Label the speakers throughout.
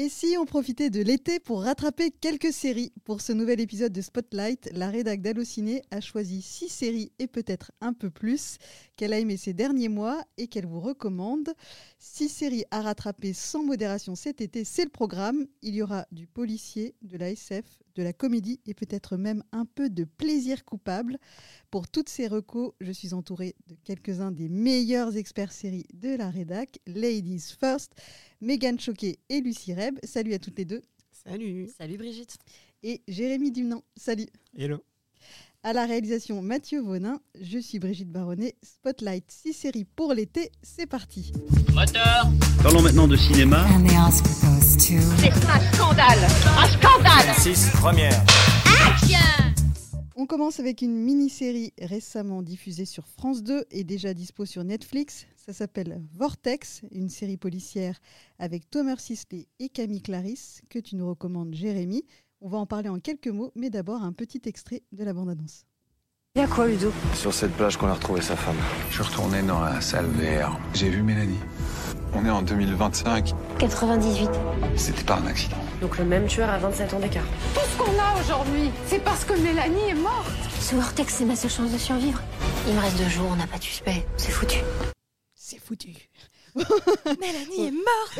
Speaker 1: Et si on profitait de l'été pour rattraper quelques séries Pour ce nouvel épisode de Spotlight, la rédac d'Allociné a choisi six séries et peut-être un peu plus qu'elle a aimé ces derniers mois et qu'elle vous recommande. Six séries à rattraper sans modération cet été, c'est le programme. Il y aura du policier, de la SF, de la comédie et peut-être même un peu de plaisir coupable. Pour toutes ces recos, je suis entourée de quelques-uns des meilleurs experts séries de la rédac. Ladies first, Megan Choquet et Lucie Reb. Salut à toutes les deux.
Speaker 2: Salut.
Speaker 3: Salut Brigitte.
Speaker 1: Et Jérémy Dumnan. Salut.
Speaker 4: Hello.
Speaker 1: À la réalisation Mathieu Vonin, je suis Brigitte Baronnet. Spotlight 6 séries pour l'été, c'est parti.
Speaker 5: Moteur Parlons maintenant de cinéma.
Speaker 6: C'est un scandale Un scandale
Speaker 5: 6 première.
Speaker 1: On commence avec une mini-série récemment diffusée sur France 2 et déjà dispo sur Netflix. Ça s'appelle Vortex, une série policière avec Thomas Sisley et Camille Clarisse que tu nous recommandes, Jérémy. On va en parler en quelques mots, mais d'abord un petit extrait de la bande-annonce.
Speaker 7: Il y a quoi, Ludo?
Speaker 8: Sur cette plage qu'on a retrouvé sa femme.
Speaker 9: Je suis retourné dans la salle VR. J'ai vu Mélanie. On est en 2025.
Speaker 7: 98.
Speaker 9: C'était pas un accident.
Speaker 2: Donc le même tueur à 27 ans d'écart.
Speaker 6: Tout ce qu'on a aujourd'hui, c'est parce que Mélanie est morte
Speaker 7: Ce vortex, c'est ma seule chance de survivre. Il me reste deux jours, on n'a pas de suspect. C'est foutu.
Speaker 1: C'est foutu.
Speaker 3: Mélanie est morte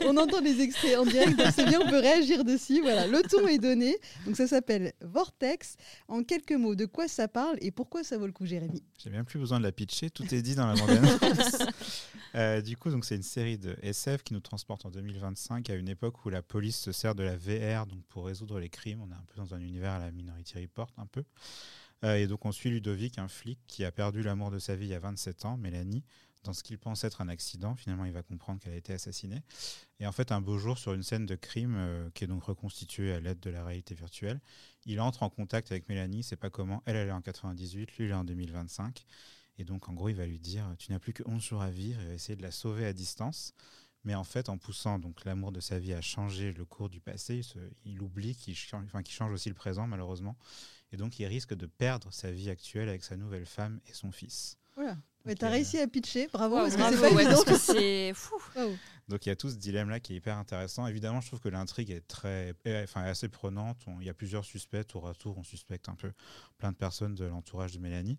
Speaker 1: On entend les extraits en direct, donc c'est bien, on peut réagir dessus. Voilà, le ton est donné. Donc ça s'appelle Vortex. En quelques mots, de quoi ça parle et pourquoi ça vaut le coup, Jérémy?
Speaker 4: J'ai même plus besoin de la pitcher, tout est dit dans la bande-annonce. euh, du coup, donc c'est une série de SF qui nous transporte en 2025 à une époque où la police se sert de la VR donc pour résoudre les crimes. On est un peu dans un univers à la Minority Report, un peu. Euh, et donc on suit Ludovic, un flic qui a perdu l'amour de sa vie il y a 27 ans, Mélanie, dans ce qu'il pense être un accident. Finalement, il va comprendre qu'elle a été assassinée. Et en fait, un beau jour, sur une scène de crime euh, qui est donc reconstituée à l'aide de la réalité virtuelle, il entre en contact avec Mélanie. C'est pas comment. Elle, elle est en 98, lui, il est en 2025. Et donc, en gros, il va lui dire Tu n'as plus que 11 jours à vivre. Il va essayer de la sauver à distance. Mais en fait, en poussant donc l'amour de sa vie à changer le cours du passé, il, il oublie qu'il change aussi le présent, malheureusement. Et donc, il risque de perdre sa vie actuelle avec sa nouvelle femme et son fils.
Speaker 1: Voilà. Ouais, T'as réussi à pitcher, bravo,
Speaker 3: Wow,
Speaker 1: parce que
Speaker 3: bravo,
Speaker 1: c'est pas
Speaker 3: ouais,
Speaker 1: évident.
Speaker 3: parce que c'est fou.
Speaker 1: Wow.
Speaker 4: Donc il y a tout ce dilemme-là qui est hyper intéressant. Évidemment, je trouve que l'intrigue est très, enfin, assez prenante. Il y a plusieurs suspects, tour à tour, on suspecte un peu plein de personnes de l'entourage de Mélanie.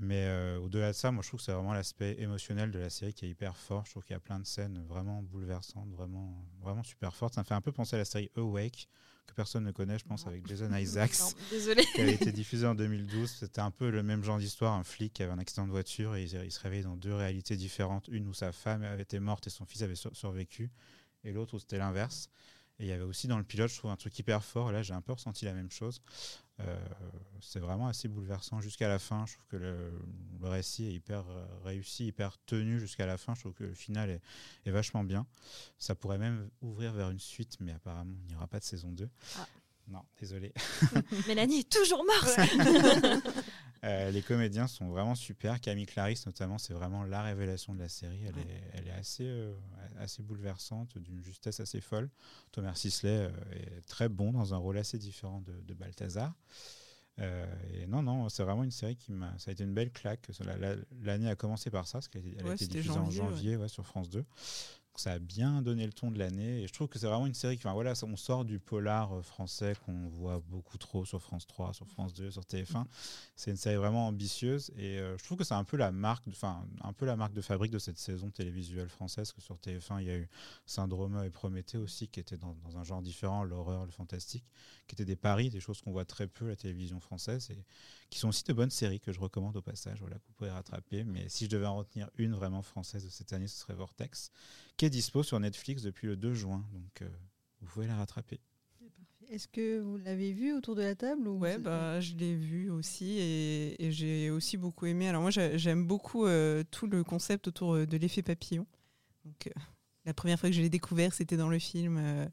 Speaker 4: Mais euh, au-delà de ça, moi je trouve que c'est vraiment l'aspect émotionnel de la série qui est hyper fort. Je trouve qu'il y a plein de scènes vraiment bouleversantes, vraiment, vraiment super fortes. Ça me fait un peu penser à la série Awake, que personne ne connaît, je pense, avec Jason Isaacs.
Speaker 3: Non,
Speaker 4: qui avait été diffusé en 2012. C'était un peu le même genre d'histoire. Un flic qui avait un accident de voiture et il, se réveillait dans deux réalités différentes. Une où sa femme avait été morte et son fils avait sur- survécu, et l'autre où c'était l'inverse. Et il y avait aussi dans le pilote, je trouve, un truc hyper fort. Et là, j'ai un peu ressenti la même chose. Euh, c'est vraiment assez bouleversant jusqu'à la fin. Je trouve que le, le récit est hyper euh, réussi, hyper tenu jusqu'à la fin. Je trouve que le final est, est vachement bien. Ça pourrait même ouvrir vers une suite, mais apparemment, il n'y aura pas de saison 2.
Speaker 3: Ah.
Speaker 4: Non, désolé.
Speaker 3: Mélanie est toujours morte
Speaker 4: Euh, les comédiens sont vraiment super. Camille Clarisse, notamment, c'est vraiment la révélation de la série. Elle est, elle est assez, euh, assez bouleversante, d'une justesse assez folle. Thomas Sisley euh, est très bon dans un rôle assez différent de, de Balthazar. Euh, et non, non, c'est vraiment une série qui m'a. Ça a été une belle claque. La- la- L'année a commencé par ça, parce qu'elle elle a été diffusée
Speaker 2: janvier,
Speaker 4: en
Speaker 2: ouais.
Speaker 4: janvier ouais, sur France 2. Ça a bien donné le ton de l'année. Et je trouve que c'est vraiment une série qui. Enfin, voilà, on sort du polar euh, français qu'on voit beaucoup trop sur France 3, sur France 2, sur TF1. C'est une série vraiment ambitieuse. Et euh, je trouve que c'est un peu la marque, de- enfin, un peu la marque de fabrique de cette saison télévisuelle française. Que sur TF1, il y a eu Syndrome et Prométhée aussi, qui étaient dans, dans un genre différent, l'horreur, le fantastique, qui étaient des paris, des choses qu'on voit très peu à la télévision française. Et qui sont aussi de bonnes séries que je recommande au passage, voilà, que vous pouvez rattraper. Mais si je devais en retenir une vraiment française de cette année, ce serait Vortex, qui est dispo sur Netflix depuis le 2 juin. Donc euh, vous pouvez la rattraper.
Speaker 1: Est-ce que vous l'avez vu autour de la table ou
Speaker 2: Ouais, bah, je l'ai vu aussi et, et j'ai aussi beaucoup aimé. Alors moi, j'ai- j'aime beaucoup euh, tout le concept autour euh, de l'effet papillon. Donc, euh, la première fois que je l'ai découvert, c'était dans le film. euh,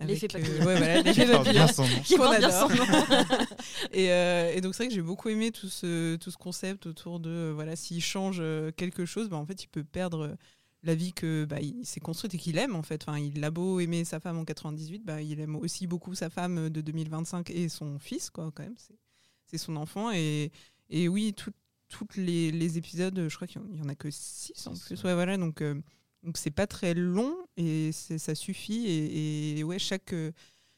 Speaker 3: L'effet
Speaker 2: euh,
Speaker 3: papillon.
Speaker 2: ouais, voilà, l'effet papillon.
Speaker 4: bien son nom.
Speaker 3: Qui
Speaker 2: qu'on
Speaker 3: porte bien
Speaker 2: adore.
Speaker 3: son nom.
Speaker 2: et, euh, et donc c'est vrai que j'ai beaucoup aimé tout ce, tout ce concept autour de euh, voilà s'il change euh, quelque chose, bah, en fait il peut perdre euh, la vie que bah, il s'est construite et qu'il aime en fait. Enfin, il a beau aimer sa femme en 98, bah, il aime aussi beaucoup sa femme de 2025 et son fils quoi quand même. C'est, c'est son enfant et, et oui toutes les, les épisodes, je crois qu'il y en- il y en a que 6 en
Speaker 4: Six,
Speaker 2: plus.
Speaker 4: ouais.
Speaker 2: Ouais, voilà donc. Donc c'est pas très long et ça suffit. Et, ouais, chaque, euh,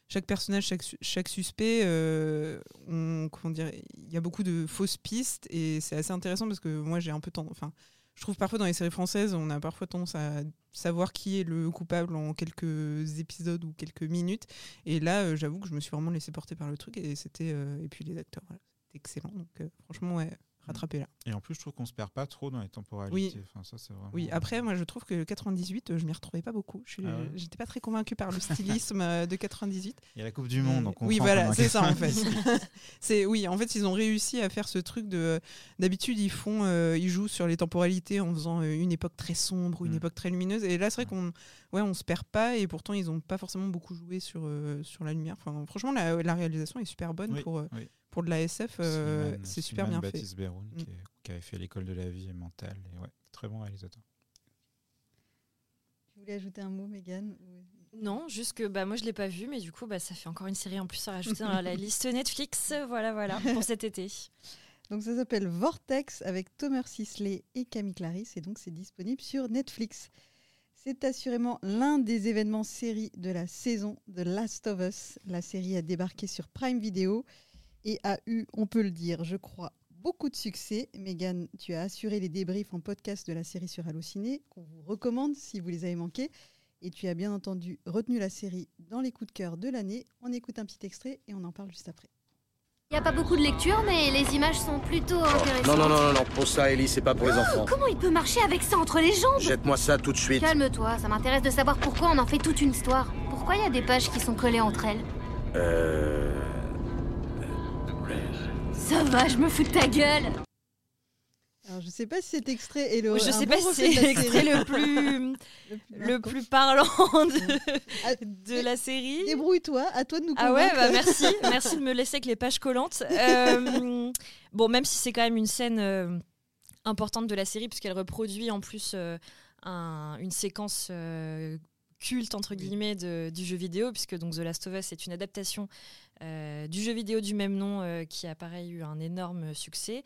Speaker 2: chaque personnage, chaque, su- chaque suspect, euh, il y a beaucoup de fausses pistes et c'est assez intéressant parce que moi j'ai un peu tendance. Enfin, je trouve parfois dans les séries françaises, on a parfois tendance à savoir qui est le coupable en quelques épisodes ou quelques minutes. Et là, euh, j'avoue que je me suis vraiment laissé porter par le truc et c'était et puis les acteurs, c'était excellent. Donc franchement, ouais, rattrapé là.
Speaker 4: Et en plus, je trouve qu'on se perd pas trop dans les temporalités.
Speaker 2: Oui.
Speaker 4: Enfin, ça, c'est vraiment...
Speaker 2: Oui, après, moi, je trouve que le 98, euh, je m'y retrouvais pas beaucoup. Je suis-
Speaker 4: Ah ouais
Speaker 2: pas très convaincue par le stylisme euh, de 98.
Speaker 4: Il y a la Coupe du Monde, donc on
Speaker 2: oui, voilà, c'est ça en fait.
Speaker 4: 98.
Speaker 2: c'est oui, en fait, ils ont réussi à faire ce truc de. D'habitude, ils font, euh, ils jouent sur les temporalités en faisant une époque très sombre ou une
Speaker 4: Mm.
Speaker 2: époque très lumineuse. Et là, c'est vrai qu'on, ouais, on se perd pas. Et pourtant, ils ont pas forcément beaucoup joué sur euh, sur la lumière. Enfin, franchement, la, la réalisation est super bonne
Speaker 4: Oui,
Speaker 2: pour euh,
Speaker 4: oui.
Speaker 2: Pour de la SF. euh, c'est super bien fait.
Speaker 4: Baptiste Beroun,
Speaker 2: Mm.
Speaker 4: qui, est- qui avait fait l'école de la vie et mentale. Et ouais, très bon réalisateur.
Speaker 1: Tu voulais ajouter un mot, Megan
Speaker 3: Non, juste que bah, moi je l'ai pas vu, mais du coup bah, ça fait encore une série en plus à rajouter dans la liste Netflix. Voilà, voilà, pour cet été.
Speaker 1: Donc ça s'appelle Vortex avec Thomas Sisley et Camille Clarisse et donc c'est disponible sur Netflix. C'est assurément l'un des événements séries de la saison de Last of Us. La série a débarqué sur Prime Video et a eu, on peut le dire, je crois, beaucoup de succès. Megan, tu as assuré les débriefs en podcast de la série sur Allociné, qu'on vous recommande si vous les avez manqués. Et tu as bien entendu retenu la série dans les coups de cœur de l'année. On écoute un petit extrait et on en parle juste après.
Speaker 7: Il n'y a pas beaucoup de lecture, mais les images sont plutôt intéressantes.
Speaker 5: Non, non, non, non, non, pour ça, Ellie, c'est pas pour les enfants.
Speaker 7: Comment il peut marcher avec ça entre les jambes?
Speaker 5: Jette-moi ça tout de suite.
Speaker 7: Calme-toi, ça m'intéresse de savoir pourquoi on en fait toute une histoire. Pourquoi il y a des pages qui sont collées entre elles?
Speaker 5: Euh.
Speaker 7: Ça va, je me fous de ta gueule
Speaker 1: Alors je sais pas si cet extrait est le
Speaker 3: je sais
Speaker 1: bon
Speaker 3: pas si c'est l'extrait le plus,
Speaker 1: Le plus
Speaker 3: parlant de,
Speaker 1: Ah,
Speaker 3: de la série.
Speaker 1: Débrouille-toi, à toi de nous
Speaker 3: Ah ouais,
Speaker 1: convaincre.
Speaker 3: bah merci, merci de me laisser avec les pages collantes. Euh, bon, même si c'est quand même une scène euh, importante de la série, puisqu'elle reproduit en plus euh, un- une séquence culte entre guillemets de- du jeu vidéo, puisque donc The Last of Us est une adaptation euh, du jeu vidéo du même nom euh, qui a pareil eu un énorme succès.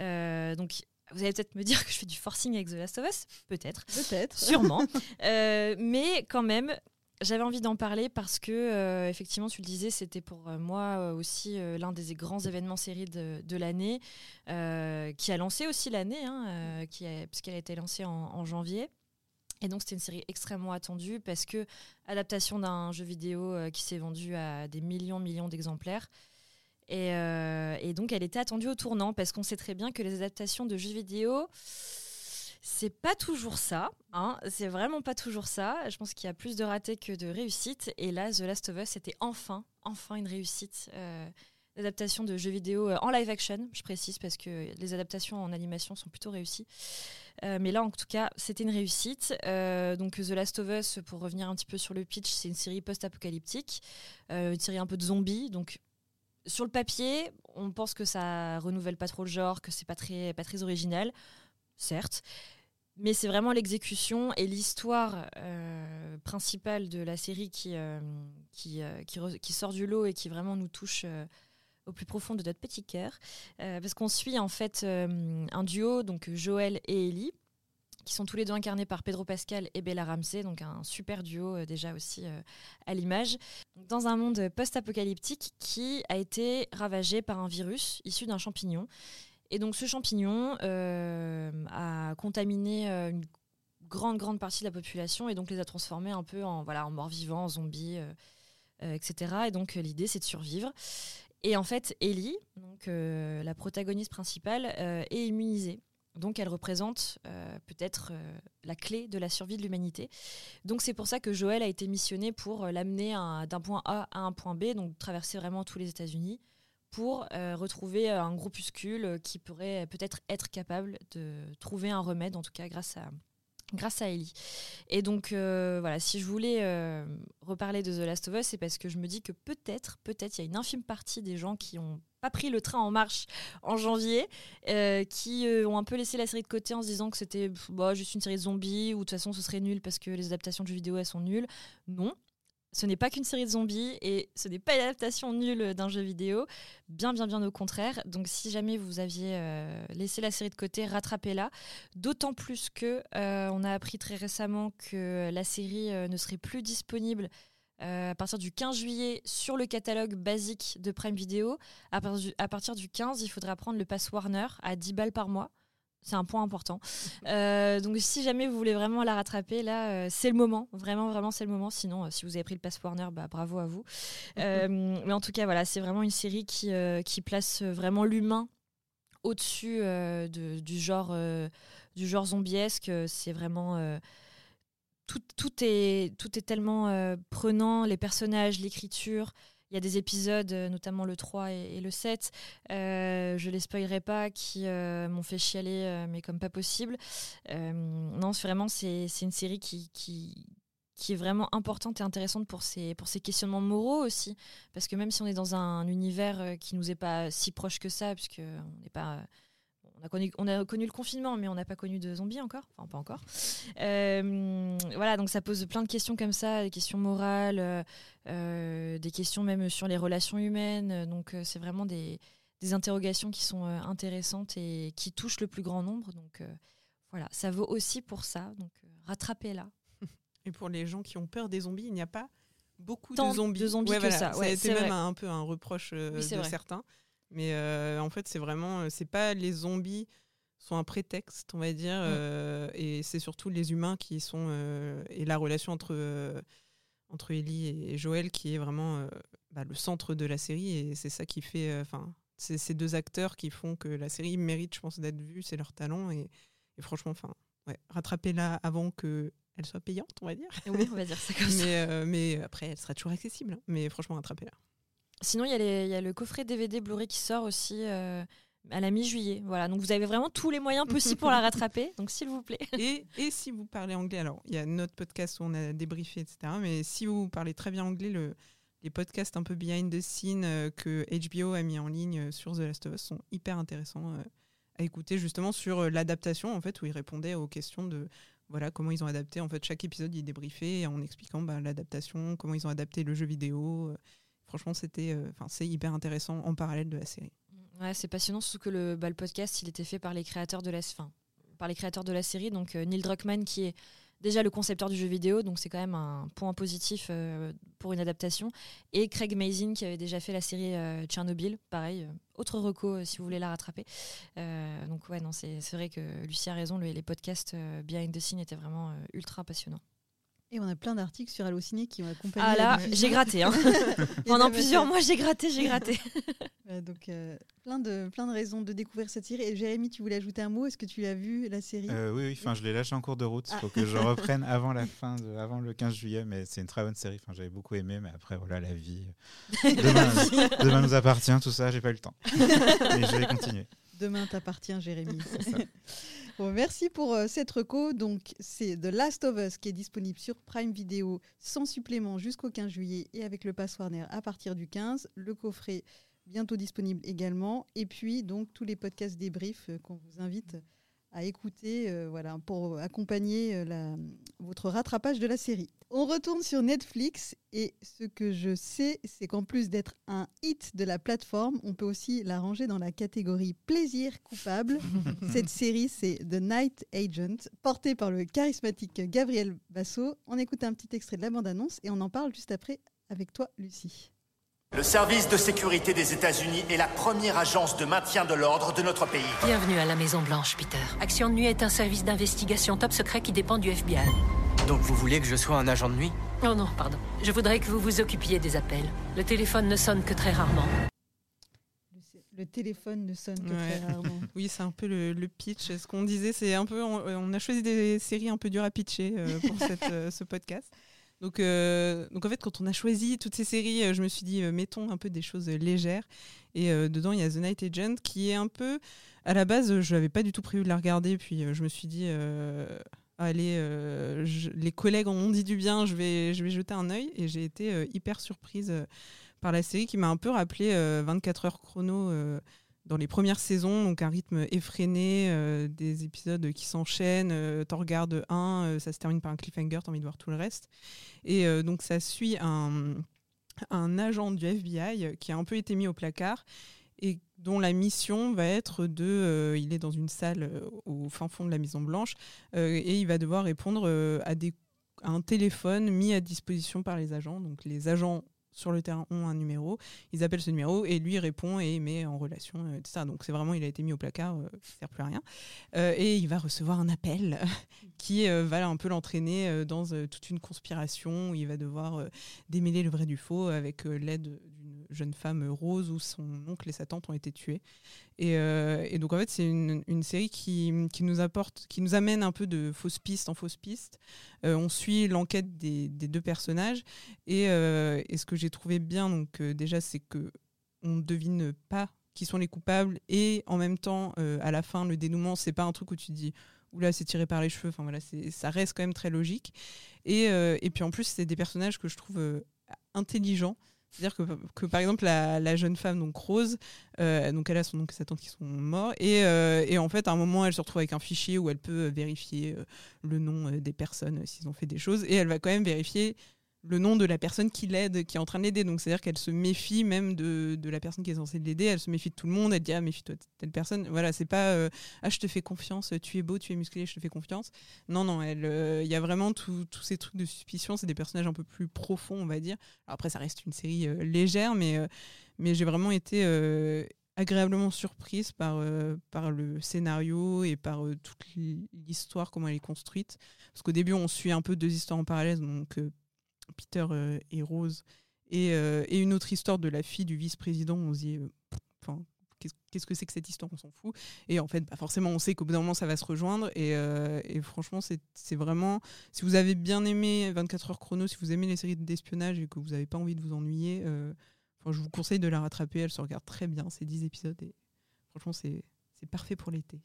Speaker 3: Euh, donc vous allez peut-être me dire que je fais du forcing avec The Last of Us, peut-être.
Speaker 1: Peut-être.
Speaker 3: Sûrement. Mais quand même, j'avais envie d'en parler parce que, effectivement, tu le disais, c'était pour moi aussi l'un des grands événements séries de, de l'année, qui a lancé aussi l'année, hein, qui a- puisqu'elle a été lancée en, en janvier. Et donc, c'était une série extrêmement attendue parce que, adaptation d'un jeu vidéo euh, qui s'est vendu à des millions, millions d'exemplaires. Et, euh, et donc, elle était attendue au tournant parce qu'on sait très bien que les adaptations de jeux vidéo, c'est pas toujours ça. Hein. C'est vraiment pas toujours ça. Je pense qu'il y a plus de ratés que de réussites. Et là, The Last of Us était enfin, enfin une réussite. Euh, de jeux vidéo euh, en live action, je précise, parce que les adaptations en animation sont plutôt réussies. Euh, mais là, en tout cas, c'était une réussite. Euh, donc, The Last of Us, pour revenir un petit peu sur le pitch, c'est une série post-apocalyptique, euh, une série un peu de zombies. Donc, sur le papier, on pense que ça renouvelle pas trop le genre, que c'est pas très, pas très original, certes. Mais c'est vraiment l'exécution et l'histoire principale de la série qui, qui, qui, sort du lot et qui vraiment nous touche au plus profond de notre petit cœur. Euh, parce qu'on suit en fait euh, un duo, donc Joël et Ellie, qui sont tous les deux incarnés par Pedro Pascal et Bella Ramsey, donc un super duo euh, déjà aussi à l'image, dans un monde post-apocalyptique qui a été ravagé par un virus issu d'un champignon. Et donc ce champignon a contaminé une grande, grande partie de la population et donc les a transformés un peu en, voilà, en morts-vivants, en zombies, etc. Et donc l'idée, c'est de survivre. Et en fait, Ellie, donc, euh, la protagoniste principale, euh, est immunisée. Donc elle représente euh, peut-être la clé de la survie de l'humanité. Donc c'est pour ça que Joël a été missionné pour l'amener d'un point A à un point B, donc traverser vraiment tous les États-Unis pour retrouver un groupuscule qui pourrait peut-être être capable de trouver un remède, en tout cas grâce à, grâce à Ellie. Et donc euh, voilà, si je voulais euh, reparler de The Last of Us, c'est parce que je me dis que peut-être, peut-être, il y a une infime partie des gens qui ont pas pris le train en marche en janvier, euh, qui ont un peu laissé la série de côté en se disant que c'était bah, juste une série de zombies ou de toute façon ce serait nul parce que les adaptations de vidéo elles sont nulles. Non, ce n'est pas qu'une série de zombies et ce n'est pas une adaptation nulle d'un jeu vidéo, bien bien bien au contraire. Donc si jamais vous aviez euh, laissé la série de côté, rattrapez-la. D'autant plus que euh, on a appris très récemment que la série euh, ne serait plus disponible à partir du 15 juillet sur le catalogue basique de Prime Video. À, à partir du 15, il faudra prendre le pass Warner à 10 balles par mois. C'est un point important. Euh, donc, si jamais vous voulez vraiment la rattraper, là, euh, c'est le moment. Vraiment, vraiment, c'est le moment. Sinon, euh, si vous avez pris le Pass Warner, bah, bravo à vous. mais en tout cas, voilà, c'est vraiment une série qui, qui place vraiment l'humain au-dessus du, genre, du genre zombiesque. C'est vraiment. Tout, tout, est, tout est tellement prenant. Les personnages, l'écriture. Il y a des épisodes, euh, notamment le 3 et, le 7, euh, je les spoilerai pas, qui euh, m'ont fait chialer, mais comme pas possible. non, vraiment, c'est une série qui, qui, qui, est vraiment importante et intéressante pour ses, pour ses questionnements moraux aussi. Parce que même si on est dans un univers qui nous est pas si proche que ça, puisqu'on n'est pas on a, connu, on a connu le confinement, mais on n'a pas connu de zombies encore. Enfin, pas encore. Euh, voilà, donc ça pose plein de questions comme ça, des questions morales, euh, euh, des questions même sur les relations humaines. Donc, c'est vraiment des, des, interrogations qui sont intéressantes et qui touchent le plus grand nombre. Donc, voilà, ça vaut aussi pour ça. Donc, rattrapez-la.
Speaker 2: Et pour les gens qui ont peur des zombies, il n'y a pas beaucoup
Speaker 3: de
Speaker 2: zombies.
Speaker 3: De zombies que ça.
Speaker 2: ça a été même un, peu un reproche de certains. Mais euh, en fait, c'est vraiment, euh, c'est pas les zombies sont un prétexte, on va dire, mm. euh, et c'est surtout les humains qui sont et la relation entre entre Ellie et Joël qui est vraiment bah, le centre de la série et c'est ça qui fait, enfin, c'est ces deux acteurs qui font que la série mérite, je pense, d'être vue, c'est leur talent et, franchement, enfin, ouais, rattrapez-la avant que elle soit payante, on va dire.
Speaker 3: Oui, on va dire ça comme
Speaker 2: ça. mais après, elle sera toujours accessible. Hein. mais franchement, rattrapez-la.
Speaker 3: Sinon, il y, a le coffret DVD Blu-ray qui sort aussi euh, à la mi-juillet. Voilà, donc vous avez vraiment tous les moyens possibles pour la rattraper. Donc, s'il vous plaît.
Speaker 2: Et, et, si vous parlez anglais, alors il y a notre podcast où on a débriefé, etc. Mais si vous parlez très bien anglais, le, les podcasts un peu behind the scene euh, que HBO a mis en ligne sur The Last of Us sont hyper intéressants euh, à écouter, justement sur l'adaptation, en fait, où ils répondaient aux questions de voilà comment ils ont adapté. En fait, chaque épisode, ils débriefaient en expliquant bah, l'adaptation, comment ils ont adapté le jeu vidéo franchement, c'était, euh, enfin, c'est hyper intéressant en parallèle de la série.
Speaker 3: Ouais, c'est passionnant, surtout que le, bah, podcast, il était fait par les créateurs de la, fin, par les créateurs de la série, donc euh, Neil Druckmann qui est déjà le concepteur du jeu vidéo, donc c'est quand même un point positif euh, pour une adaptation. Et Craig Mazin qui avait déjà fait la série Tchernobyl, pareil, autre reco si vous voulez la rattraper. donc ouais, non, c'est vrai que Lucie a raison, les podcasts behind the scene étaient vraiment ultra passionnants.
Speaker 1: Et on a plein d'articles sur Allociné qui ont accompagné.
Speaker 3: Ah là, j'ai gratté. Hein. Pendant plusieurs mois, j'ai gratté, j'ai gratté.
Speaker 1: donc, euh, plein, de, plein de raisons de découvrir cette série. Et Jérémy, tu voulais ajouter un mot? Est-ce que tu l'as vu, la série?
Speaker 4: Euh, Oui, oui enfin, je l'ai lâché en cours de route. Il faut ah. que je reprenne avant la fin, de, avant le 15 juillet. Mais c'est une très bonne série. Enfin, J'avais beaucoup aimé, mais après, voilà, la vie. Demain, nous appartient, tout ça, j'ai pas eu le temps. Et je vais continuer.
Speaker 1: Demain t'appartient, Jérémy. Merci pour euh, cette reco. Donc, c'est The Last of Us qui est disponible sur Prime Video sans supplément jusqu'au 15 juillet et avec le pass Warner à partir du 15. Le coffret bientôt disponible également. Et puis, donc, tous les podcasts débriefs euh, qu'on vous invite à écouter euh, voilà, pour accompagner euh, la, votre rattrapage de la série. On retourne sur Netflix et ce que je sais, c'est qu'en plus d'être un hit de la plateforme, on peut aussi la ranger dans la catégorie plaisir coupable. Cette série, c'est The Night Agent, portée par le charismatique Gabriel Basso. On écoute un petit extrait de la bande-annonce et on en parle juste après avec toi, Lucie.
Speaker 10: Le service de sécurité des États-Unis est la première agence de maintien de l'ordre de notre pays.
Speaker 11: Bienvenue à la Maison Blanche, Peter. Action de nuit est un service d'investigation top secret qui dépend du FBI.
Speaker 12: Donc vous voulez que je sois un agent de nuit?
Speaker 11: Oh non, pardon. Je voudrais que vous vous occupiez des appels. Le téléphone ne sonne que très rarement.
Speaker 1: Le téléphone ne sonne que très rarement.
Speaker 2: oui, c'est un peu le, pitch. Ce qu'on disait, c'est un peu. On, a choisi des séries un peu dures à pitcher euh, pour euh, ce podcast. Donc, euh, donc en fait, quand on a choisi toutes ces séries, euh, je me suis dit, euh, mettons un peu des choses légères. Et dedans, il y a The Night Agent, qui est un peu... À la base, je n'avais pas du tout prévu de la regarder, puis je me suis dit, allez, les collègues en ont dit du bien, je vais, je vais jeter un œil. Et j'ai été hyper surprise par la série, qui m'a un peu rappelé 24 heures chrono dans les premières saisons, donc un rythme effréné, euh, des épisodes qui s'enchaînent. Euh, T'en regardes un, euh, ça se termine par un cliffhanger, t'as envie de voir tout le reste. Et euh, donc ça suit un, agent du FBI qui a un peu été mis au placard et dont la mission va être de... il est dans une salle au fin fond de la Maison Blanche et il va devoir répondre à, à un téléphone mis à disposition par les agents. Donc les agents sur le terrain ont un numéro, ils appellent ce numéro et lui répond et met en relation, euh, etc. Donc c'est vraiment, il a été mis au placard, euh, ne sert plus à rien. Euh, et il va recevoir un appel qui euh, va un peu l'entraîner euh, dans toute une conspiration où il va devoir démêler le vrai du faux avec l'aide d'une jeune femme rose où son oncle et sa tante ont été tués. Et, euh, donc en fait c'est une, série qui, qui nous apporte, qui nous amène un peu de fausses pistes en fausses pistes. Euh, on suit l'enquête des, des deux personnages. Et, euh, et ce que j'ai trouvé bien donc déjà c'est que on ne devine pas qui sont les coupables. Et en même temps à la fin le dénouement c'est pas un truc où tu dis oula c'est tiré par les cheveux. Enfin voilà ça reste quand même très logique. Et, et puis en plus c'est des personnages que je trouve intelligents c'est-à-dire que, par exemple la, jeune femme donc Rose euh, elle a son oncle et sa tante qui sont morts et, euh, et, en fait à un moment elle se retrouve avec un fichier où elle peut vérifier euh, le nom des personnes s'ils ont fait des choses et elle va quand même vérifier le nom de la personne qui l'aide, qui est en train de l'aider. Donc, c'est-à-dire qu'elle se méfie même de, de, la personne qui est censée l'aider. Elle se méfie de tout le monde. Elle dit Ah, méfie-toi de telle personne. Voilà, c'est pas euh, Ah, je te fais confiance, tu es beau, tu es musclé, je te fais confiance. Non, non, il euh, y a vraiment tous ces trucs de suspicion. C'est des personnages un peu plus profonds, on va dire. Après, ça reste une série euh, légère, mais, mais j'ai vraiment été agréablement surprise par, par le scénario et par toute l'histoire, comment elle est construite. Parce qu'au début, on suit un peu deux histoires en parallèle. Donc, Peter euh, et Rose, et, euh, et, une autre histoire de la fille du vice-président. On se dit, enfin, qu'est-ce que c'est que cette histoire? On s'en fout. Et en fait, bah, forcément, on sait qu'au bout d'un moment, ça va se rejoindre. Et, euh, franchement, c'est vraiment. Si vous avez bien aimé 24 heures chrono, si vous aimez les séries d'espionnage et que vous n'avez pas envie de vous ennuyer, euh, je vous conseille de la rattraper. Elle se regarde très bien, c'est 10 épisodes. Et franchement, c'est parfait pour l'été.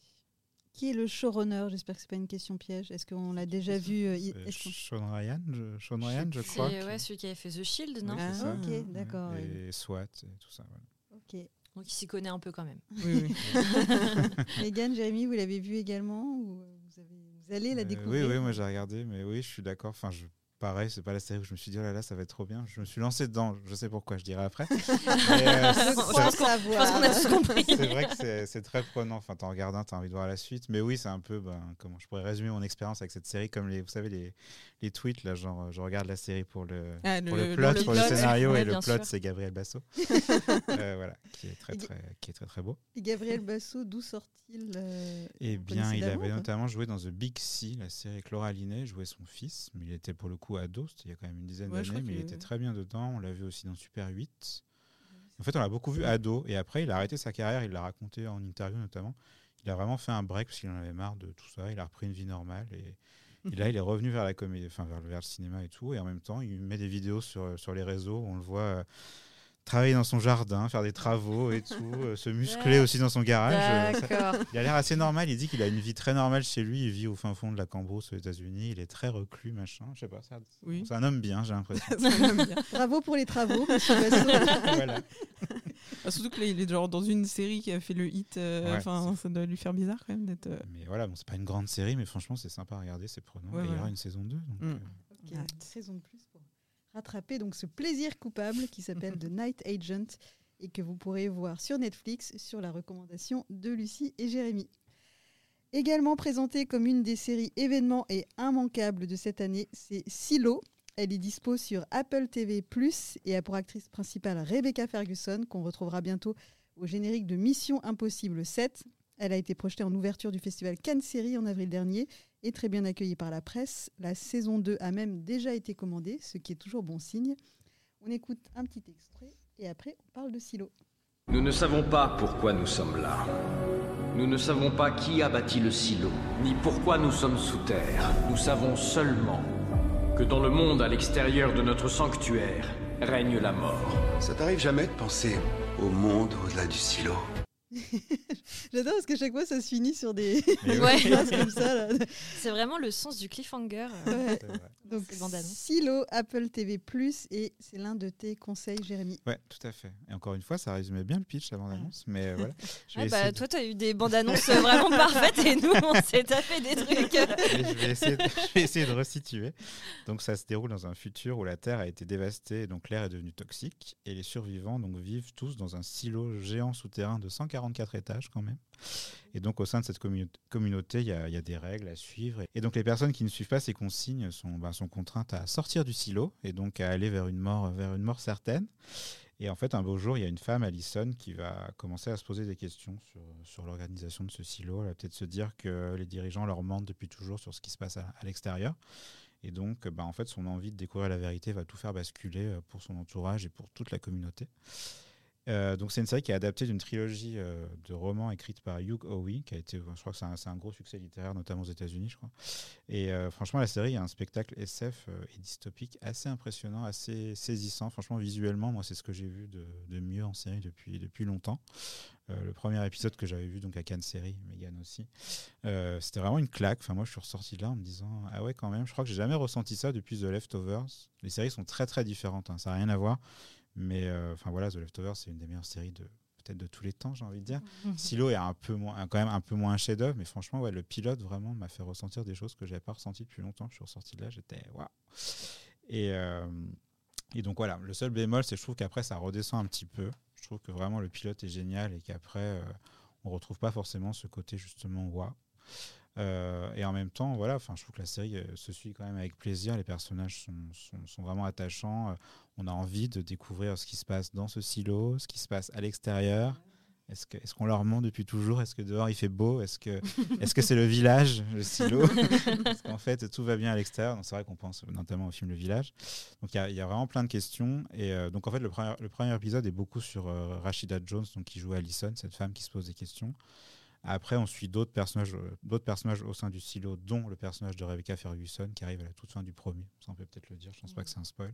Speaker 1: Qui est le showrunner? J'espère que c'est pas une question piège. Est-ce qu'on l'a déjà vu euh,
Speaker 4: Sean Ryan, je, Sean Ryan, je crois.
Speaker 3: C'est ouais, celui qui avait fait The Shield, non
Speaker 1: ah, Ok, d'accord.
Speaker 4: Et oui. SWAT et tout ça. Voilà.
Speaker 1: Ok.
Speaker 3: Donc il s'y connaît un peu quand même.
Speaker 2: Oui, oui.
Speaker 1: Megan, Jérémy, vous l'avez vu également ou vous, avez, vous allez la découvrir
Speaker 4: euh, Oui, oui, moi j'ai regardé, mais oui, je suis d'accord. Enfin, je pareil, c'est pas la série où je me suis dit, oh là là, ça va être trop bien. Je me suis lancé dedans, je sais pourquoi, je dirai après.
Speaker 3: euh, je pense qu'on a tous compris.
Speaker 4: C'est vrai que c'est très prenant. Enfin, t'en regardes un, t'as envie de voir la suite. Mais oui, c'est un peu, ben, comment je pourrais résumer mon expérience avec cette série, comme les, vous savez, les, les tweets, là, genre, je regarde la série pour le,
Speaker 2: ah,
Speaker 4: pour
Speaker 2: le,
Speaker 4: le plot,
Speaker 2: le
Speaker 4: pour le scénario, ouais, et le plot, c'est Gabriel Basso. euh, voilà, qui est très, très, qui est très, très beau.
Speaker 1: Et Gabriel Basso, d'où sort-il euh,
Speaker 4: Eh bien, il avait notamment joué dans The Big C, la série avec Laura Linney, jouait son fils, mais il était pour le coup ado, c'était il y a quand même une dizaine
Speaker 2: ouais,
Speaker 4: d'années, mais il était très bien dedans. On l'a vu aussi dans Super 8. En fait, on l'a beaucoup vu ado, et après, il a arrêté sa carrière, il l'a raconté en interview notamment. Il a vraiment fait un break parce qu'il en avait marre de tout ça, il a repris une vie normale, et, et là, il est revenu vers la comédie, enfin vers, vers, le cinéma et tout, et en même temps, il met des vidéos sur, sur les réseaux, on le voit. Euh, travailler dans son jardin, faire des travaux et tout, euh, se muscler ouais. aussi dans son garage. Euh, ça, il a l'air assez normal. Il dit qu'il a une vie très normale chez lui. Il vit au fin fond de la Cambrousse aux États-Unis. Il est très reclus, machin. Je sais pas. C'est
Speaker 2: oui.
Speaker 4: un homme bien, j'ai l'impression.
Speaker 1: Bravo pour les travaux, monsieur
Speaker 4: voilà.
Speaker 2: ah, surtout que là, il est genre dans une série qui a fait le hit. Enfin, euh, ouais, ça doit lui faire bizarre quand même d'être. euh,
Speaker 4: Mais voilà, bon, c'est pas une grande série, mais franchement, c'est sympa à regarder, c'est prenant.
Speaker 2: Ouais,
Speaker 4: et il y aura une saison 2. Donc,
Speaker 2: Mm.
Speaker 1: Ok, une saison de plus rattraper donc ce plaisir coupable qui s'appelle The Night Agent et que vous pourrez voir sur Netflix sur la recommandation de Lucie et Jérémy. Également présentée comme une des séries événements et immanquables de cette année, c'est Silo. Elle est dispo sur Apple TV+, et a pour actrice principale Rebecca Ferguson, qu'on retrouvera bientôt au générique de Mission Impossible 7. Elle a été projetée en ouverture du festival Cannes Série en avril dernier et très bien accueillie par la presse. La saison 2 a même déjà été commandée, ce qui est toujours bon signe. On écoute un petit extrait et après on parle de Silo.
Speaker 13: Nous ne savons pas pourquoi nous sommes là. Nous ne savons pas qui a bâti le silo, ni pourquoi nous sommes sous terre. Nous savons seulement que dans le monde à l'extérieur de notre sanctuaire règne la mort.
Speaker 14: Ça t'arrive jamais de penser au monde au-delà du silo?
Speaker 1: J'adore parce que chaque fois ça se finit sur des
Speaker 3: ouais.
Speaker 1: phrases comme ça.
Speaker 3: C'est vraiment le sens du cliffhanger.
Speaker 1: Ouais. Donc, Silo, Apple TV+, et c'est l'un de tes conseils, Jérémy.
Speaker 4: Ouais, tout à fait. Et encore une fois, ça résumait bien le pitch, la bande-annonce, mais euh, voilà.
Speaker 3: Ah bah, Toi, tu as eu des bandes-annonces vraiment parfaites, et nous, on s'est tapé des trucs.
Speaker 4: je, vais essayer de, je vais essayer de resituer. Donc, ça se déroule dans un futur où la Terre a été dévastée, donc l'air est devenu toxique, et les survivants donc, vivent tous dans un silo géant souterrain de 144 étages quand même. Et donc, au sein de cette communauté, il y, a des règles à suivre. Et donc, les personnes qui ne suivent pas ces consignes sont, ben, sont contraintes à sortir du silo et donc à aller vers une mort, vers une mort certaine. Et en fait, un beau jour, il y a une femme, Alison, qui va commencer à se poser des questions sur, sur l'organisation de ce silo. Elle va peut-être se dire que les dirigeants leur mentent depuis toujours sur ce qui se passe à, l'extérieur. Et donc, ben, en fait, son envie de découvrir la vérité va tout faire basculer euh, pour son entourage et pour toute la communauté. Euh, donc c'est une série qui est adaptée d'une trilogie euh, de romans écrite par Hugh Howey, qui a été, je crois que c'est un, gros succès littéraire, notamment aux États-Unis, je crois. Et euh, franchement, la série a un spectacle SF et dystopique assez impressionnant, assez saisissant. Franchement, visuellement, moi, c'est ce que j'ai vu de, de, mieux en série depuis, depuis longtemps. le premier épisode que j'avais vu donc à Cannes Série, Megan aussi, c'était vraiment une claque. Enfin, moi, je suis ressorti là en me disant ah ouais, quand même. Je crois que j'ai jamais ressenti ça depuis The Leftovers. Les séries sont très très différentes, hein, ça n'a rien à voir. Mais euh, enfin voilà, The Leftovers, c'est une des meilleures séries de peut-être de tous les temps, j'ai envie de dire. Mhm. Silo est un peu moins, quand même un peu moins un chef-d'œuvre, mais franchement, ouais, le pilote vraiment m'a fait ressentir des choses que j'avais pas ressenties depuis longtemps. Je suis ressorti de là, j'étais waouh. Et, euh, et donc voilà, le seul bémol, c'est que je trouve qu'après ça redescend un petit peu. Je trouve que vraiment le pilote est génial et qu'après euh, on retrouve pas forcément ce côté justement waouh. Euh, et en même temps, voilà, enfin, je trouve que la série euh, se suit quand même avec plaisir. Les personnages sont, sont, vraiment attachants. Euh, on a envie de découvrir ce qui se passe dans ce silo, ce qui se passe à l'extérieur. Est-ce qu'on est qu'on leur ment depuis toujours? Est-ce que dehors il fait beau? Est-ce que c'est -ce c'est le village, le silo? Parce qu'en fait tout va bien à l'extérieur. C'est vrai qu'on pense notamment au film Le Village. Donc il y, y, a vraiment plein de questions. Et donc en fait le premier, le premier épisode est beaucoup sur Rashida Jones, donc, qui joue Allison, cette femme qui se pose des questions. Après, on suit d'autres personnages, euh, d'autres personnages au sein du silo, dont le personnage de Rebecca Ferguson, qui arrive à la toute fin du premier. Ça, on peut peut-être le dire, je pense pas que c'est un spoil.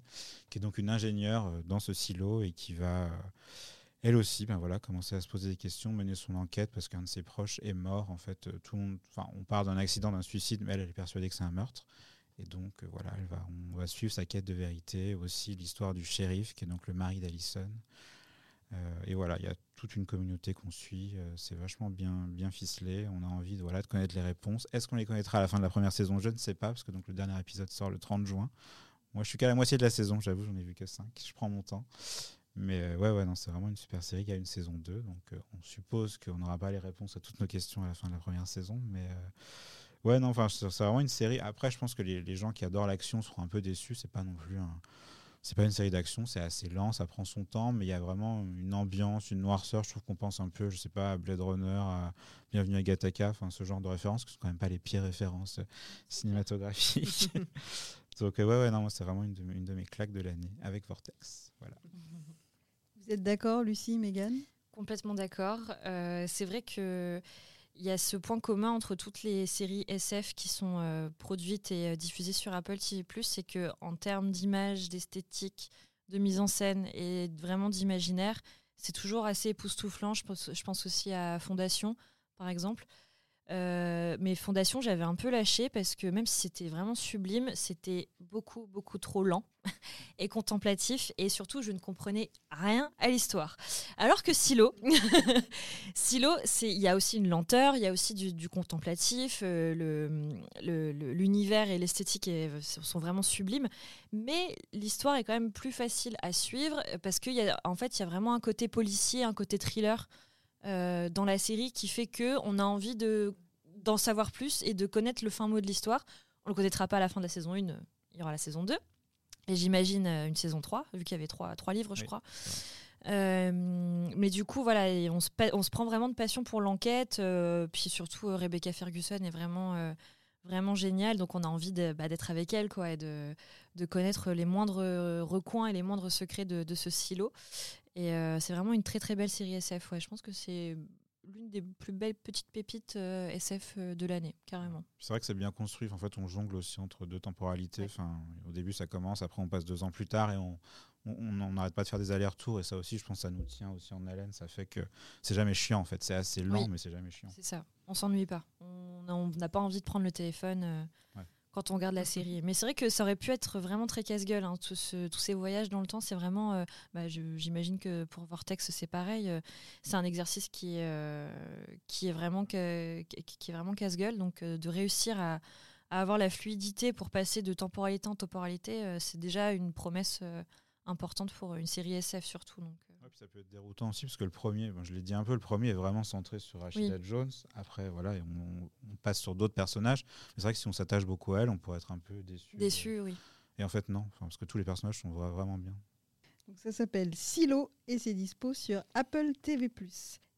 Speaker 4: Qui est donc une ingénieure euh, dans ce silo et qui va, euh, elle aussi, ben voilà, commencer à se poser des questions, mener son enquête parce qu'un de ses proches est mort. En fait, tout enfin, on parle d'un accident, d'un suicide, mais elle, elle est persuadée que c'est un meurtre. Et donc, voilà, elle va, on va suivre sa quête de vérité, aussi l'histoire du shérif, qui est donc le mari d'Alison. Euh, et voilà, il y a toute une communauté qu'on suit. Euh, c'est vachement bien, bien ficelé. On a envie de, voilà, de connaître les réponses. Est-ce qu'on les connaîtra à la fin de la première saison? Je ne sais pas, parce que donc, le dernier épisode sort le 30 juin. Moi, je suis qu'à la moitié de la saison, j'avoue, j'en ai vu que 5. Je prends mon temps. Mais euh, ouais, ouais, non, c'est vraiment une super série. Il y a une saison 2, donc on suppose qu'on n'aura pas les réponses à toutes nos questions à la fin de la première saison. Mais ouais, non, enfin, c'est vraiment une série. Après, je pense que les, les gens qui adorent l'action seront un peu déçus. C'est pas non plus un c'est pas une série d'action, c'est assez lent, ça prend son temps, mais il y a vraiment une ambiance, une noirceur. Je trouve qu'on pense un peu, je sais pas, à Blade Runner, à Bienvenue à Gattaca, enfin ce genre de références, qui sont quand même pas les pires références cinématographiques. Donc ouais, ouais, non, c'est vraiment une de, une de, mes claques de l'année avec Vortex. Voilà.
Speaker 1: Vous êtes d'accord, Lucie, Megan?
Speaker 3: Complètement d'accord. Euh, c'est vrai que il y a ce point commun entre toutes les séries SF qui sont euh, produites et euh, diffusées sur Apple TV+, c'est que en termes d'image, d'esthétique, de mise en scène et vraiment d'imaginaire, c'est toujours assez époustouflant. Je pense, je pense aussi à Fondation, par exemple. Euh, mes fondations, j'avais un peu lâché parce que même si c'était vraiment sublime, c'était beaucoup, beaucoup trop lent et contemplatif. Et surtout, je ne comprenais rien à l'histoire. Alors que Silo, il y a aussi une lenteur, il y a aussi du, contemplatif. Euh, L'univers et l'esthétique sont vraiment sublimes. Mais l'histoire est quand même plus facile à suivre parce qu'en en fait, il y a vraiment un côté policier, un côté thriller. Euh, dans la série qui fait que on a envie de d'en savoir plus et de connaître le fin mot de l'histoire. On le connaîtra pas à la fin de la saison 1, il y aura la saison 2. Et j'imagine euh, une saison 3, vu qu'il y avait trois, trois livres, je crois. Euh, mais du coup, voilà, on se, on se prend vraiment de passion pour l'enquête. puis surtout, Rebecca Ferguson est vraiment, vraiment géniale. Donc, on a envie bah, d'être avec elle quoi, et de, de, connaître les moindres recoins et les moindres secrets de, de ce silo. Et euh, c'est vraiment une très très belle série SF. Ouais. Je pense que c'est l'une des plus belles petites pépites euh, SF euh, de l'année, carrément.
Speaker 4: C'est vrai que c'est bien construit. En fait, on jongle aussi entre deux temporalités. Enfin, au début, ça commence, après, on passe deux ans plus tard et on on n'arrête pas de faire des allers-retours. Et ça aussi, je pense, ça nous tient aussi en haleine. Ça fait que c'est jamais chiant, en fait. C'est assez lent, mais c'est jamais chiant.
Speaker 3: C'est ça. On s'ennuie pas. On n'a pas envie de prendre le téléphone quand on regarde la série. Mais c'est vrai que ça aurait pu être vraiment très casse-gueule. Hein, tous ces voyages dans le temps, c'est vraiment. Euh, bah, j'imagine que pour Vortex, c'est pareil. Euh, c'est un exercice qui, euh, qui est vraiment, qui est vraiment casse-gueule. Donc, de réussir à, avoir la fluidité pour passer de temporalité en temporalité, c'est déjà une promesse importante pour une série SF surtout. Donc,
Speaker 4: ça peut être déroutant aussi parce que le premier, je l'ai dit un peu, le premier est vraiment centré sur Rashida Jones. Après, voilà, on, passe sur d'autres personnages. C'est vrai que si on s'attache beaucoup à elle, on pourrait être un peu déçu.
Speaker 3: Déçu, oui.
Speaker 4: Et en fait, non, parce que tous les personnages sont vraiment bien.
Speaker 1: Donc ça s'appelle Silo et c'est dispo sur Apple TV+.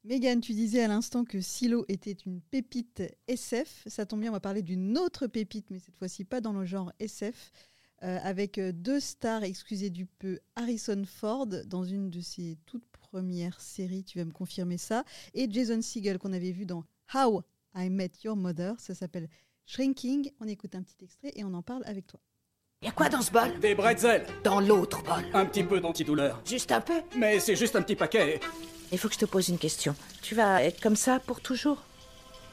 Speaker 1: Megan, tu disais à l'instant que Silo était une pépite SF. Ça tombe bien, on va parler d'une autre pépite, mais cette fois-ci pas dans le genre SF. Euh, avec euh, deux stars, excusez du peu, Harrison Ford dans une de ses toutes premières séries, tu vas me confirmer ça, et Jason Segel qu'on avait vu dans How I Met Your Mother, ça s'appelle Shrinking. On écoute un petit extrait et on en parle avec toi.
Speaker 15: Y a quoi dans ce bol?
Speaker 16: Des bretzels.
Speaker 15: Dans l'autre bol
Speaker 16: Un petit peu d'antidouleur.
Speaker 15: Juste un peu?
Speaker 16: Mais c'est juste un petit paquet.
Speaker 15: Il faut que je te pose une question. Tu vas être comme ça pour toujours?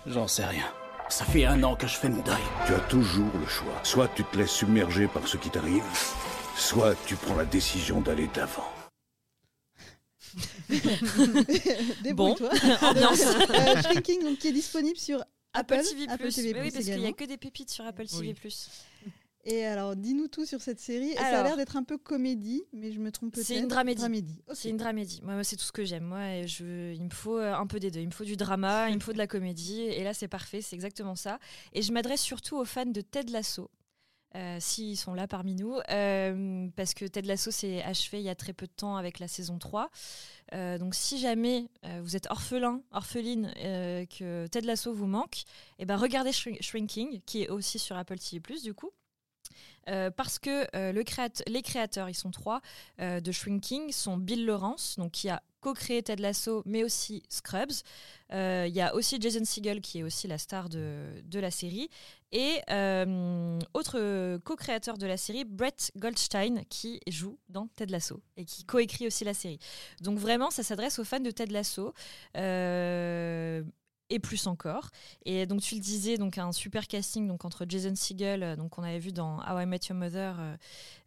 Speaker 16: J'en sais rien. Ça fait un an que je fais mon deuil.
Speaker 17: Tu as toujours le choix. Soit tu te laisses submerger par ce qui t'arrive, soit tu prends la décision d'aller d'avant.
Speaker 1: Débrouille-toi. euh, Shrinking, donc, qui est disponible sur Apple,
Speaker 3: TV+. Apple TV+. oui, parce qu'il n'y a que des pépites sur Apple TV+.
Speaker 1: Et alors, dis-nous tout sur cette série. ça a l'air d'être un peu comédie, mais je me trompe peut-être.
Speaker 3: C'est une dramédie. C'est une dramédie. Moi, c'est tout ce que j'aime. Moi, je, il me faut euh, un peu des deux. Il me faut du drama, il me faut de la comédie. Et là, c'est parfait. C'est exactement ça. Et je m'adresse surtout aux fans de Ted Lasso. Euh, s'ils sont là parmi nous, euh, parce que Ted Lasso s'est achevé il y a très peu de temps avec la saison 3. donc si jamais vous êtes orphelin, orpheline, que Ted Lasso vous manque, et eh ben regardez Shrinking, qui est aussi sur Apple TV+, du coup. Euh, parce que euh, le les créateurs, ils sont trois, euh, de Shrinking, sont Bill Lawrence, donc qui a co-créé Ted Lasso, mais aussi Scrubs. Il y a aussi Jason Segel, qui est aussi la star de, de la série. Et autre co-créateur de la série, Brett Goldstein, qui joue dans Ted Lasso et qui co-écrit aussi la série. Donc vraiment, ça s'adresse aux fans de Ted Lasso et plus encore. Et donc tu le disais, donc un super casting donc entre Jason Segel, euh, donc qu'on avait vu dans How I Met Your Mother, euh,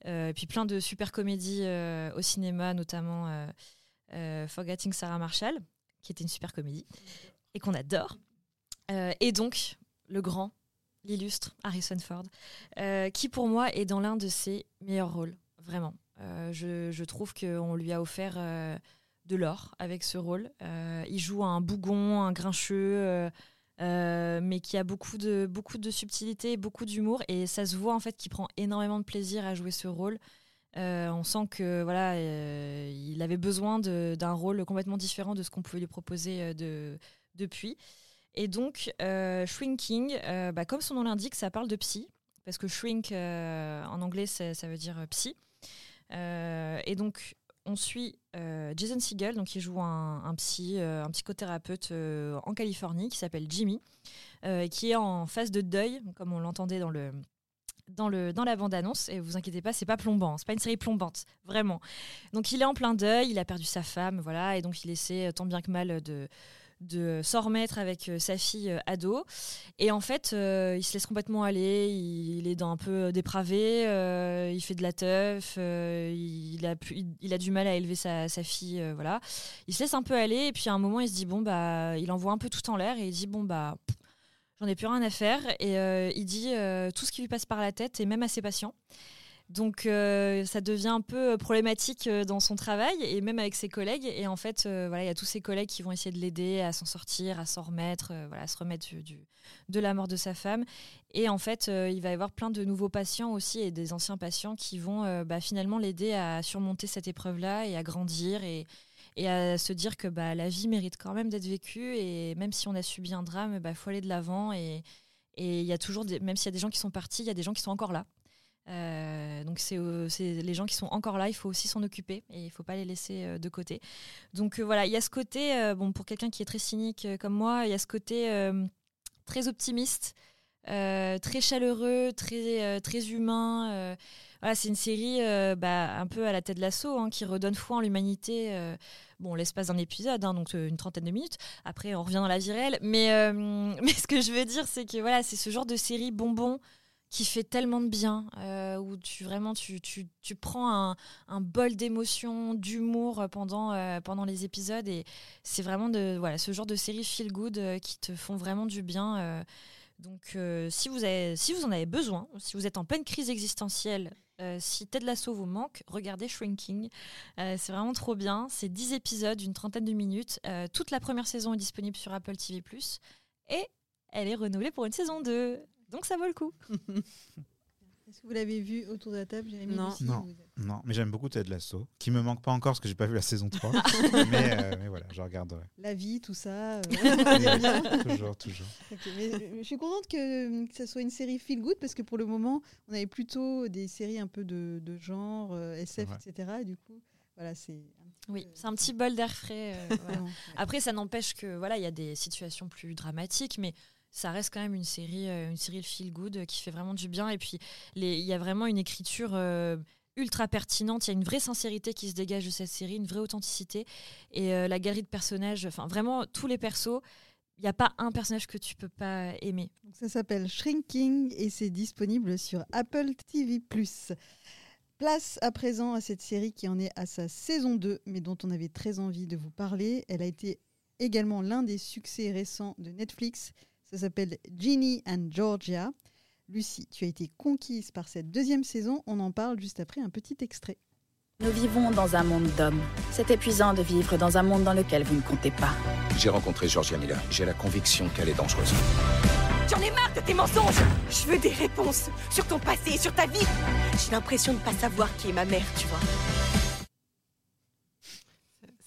Speaker 3: euh, et puis plein de super comédies au cinéma, notamment Forgetting Sarah Marshall, qui était une super comédie et qu'on adore. et donc le grand, l'illustre Harrison Ford, qui pour moi est dans l'un de ses meilleurs rôles, vraiment. Je, je, trouve qu'on lui a offert de l'or avec ce rôle. Euh, il joue un bougon, un grincheux, euh, euh, mais qui a beaucoup de, beaucoup de subtilité, beaucoup d'humour, et ça se voit en fait qu'il prend énormément de plaisir à jouer ce rôle. on sent que voilà, il avait besoin d'un rôle complètement différent de ce qu'on pouvait lui proposer de, depuis. Et donc, Shrinking, bah, comme son nom l'indique, ça parle de psy, parce que shrink en anglais, ça, ça veut dire psy. et donc, on suit euh, Jason Segel, donc qui joue un, euh, psychothérapeute euh, en Californie qui s'appelle Jimmy, qui est en phase de deuil, comme on l'entendait dans le dans, la bande-annonce. Et vous inquiétez pas, c'est pas plombant, c'est pas une série plombante, vraiment. Donc il est en plein deuil, il a perdu sa femme, voilà, et donc il essaie tant bien que mal de, de s'en remettre avec euh, sa fille euh, ado. Et en fait, euh, il se laisse complètement aller, il, est dans un peu dépravé, il fait de la teuf, il, a, a du mal à élever sa, fille, voilà. Il se laisse un peu aller, et puis à un moment, il se dit, bon, bah, il envoie un peu tout en l'air, et il dit, bon, bah, j'en ai plus rien à faire. Et il dit tout ce qui lui passe par la tête, et même à ses patients. Donc euh, ça devient un peu euh, problématique euh, dans son travail et même avec ses collègues. Et en fait, voilà, il y a tous ses collègues qui vont essayer de l'aider à s'en sortir, à s'en remettre, voilà, à se remettre de la mort de sa femme. Et en fait, il va y avoir plein de nouveaux patients aussi et des anciens patients qui vont bah, finalement l'aider à surmonter cette épreuve-là et à grandir et, à se dire que bah, la vie mérite quand même d'être vécue et même si on a subi un drame, il bah, faut aller de l'avant et il y a toujours, même s'il y a des gens qui sont partis, il y a des gens qui sont encore là. Euh, donc c'est les gens qui sont encore là, il faut aussi s'en occuper et il ne faut pas les laisser euh, de côté. Donc euh, voilà, il y a ce côté, bon pour quelqu'un qui est très cynique comme moi, il y a ce côté très optimiste, très chaleureux, très, très humain. voilà, c'est une série bah, un peu à la tête de l'assaut hein, qui redonne foi en l'humanité. bon, l'espace d'un épisode, hein, donc une trentaine de minutes. Après, on revient dans la vie réelle. Mais, mais ce que je veux dire, c'est que voilà, c'est ce genre de série bonbon qui fait tellement de bien, euh, où tu vraiment tu, tu, tu prends un, bol d'émotions, d'humour pendant, euh, pendant les épisodes et c'est vraiment de voilà ce genre de séries feel good euh, qui te font vraiment du bien. donc si vous avez si vous en avez besoin, si vous êtes en pleine crise existentielle, si Ted Lasso vous manque, regardez Shrinking. C'est vraiment trop bien. C'est 10 épisodes d'une trentaine de minutes. Toute la première saison est disponible sur Apple TV+. Et elle est renouvelée pour une saison 2. Donc ça vaut le coup.
Speaker 1: Est-ce que vous l'avez vu autour de la table, Jérémy
Speaker 2: Non.
Speaker 1: Lucie,
Speaker 4: Non, non, mais j'aime beaucoup Ted Lasso, qui me manque pas encore parce que j'ai pas vu la saison 3. mais, euh, mais voilà, je regarderai.
Speaker 1: La vie, tout ça. euh,
Speaker 4: toujours, toujours.
Speaker 1: Mais, euh, je suis contente que, que ça soit une série feel good parce que pour le moment, on avait plutôt des séries un peu de, de genre, euh, SF, etc. Et du coup, voilà, c'est.
Speaker 3: Oui, c'est un petit bol d'air frais. euh, voilà. Après, ça n'empêche que voilà, il y a des situations plus dramatiques, mais ça reste quand même une série, euh, une série feel good euh, qui fait vraiment du bien. Et puis, il y a vraiment une écriture euh, ultra pertinente. Il y a une vraie sincérité qui se dégage de cette série, une vraie authenticité. Et la galerie de personnages, enfin vraiment tous les persos. Il n'y a pas un personnage que tu peux pas aimer.
Speaker 1: Ça s'appelle Shrinking et c'est disponible sur Apple TV. Place à présent à cette série qui en est à sa saison 2, mais dont on avait très envie de vous parler. Elle a été également l'un des succès récents de Netflix. Ça s'appelle Ginny and Georgia. Lucie, tu as été conquise par cette deuxième saison. On en parle juste après un petit extrait.
Speaker 18: Nous vivons dans un monde d'hommes. C'est épuisant de vivre dans un monde dans lequel vous ne comptez pas.
Speaker 14: J'ai rencontré Georgia Miller. J'ai la conviction qu'elle est dangereuse.
Speaker 19: J'en ai marre de tes mensonges Je veux des réponses sur ton passé et sur ta vie J'ai l'impression de ne pas savoir qui est ma mère, tu vois.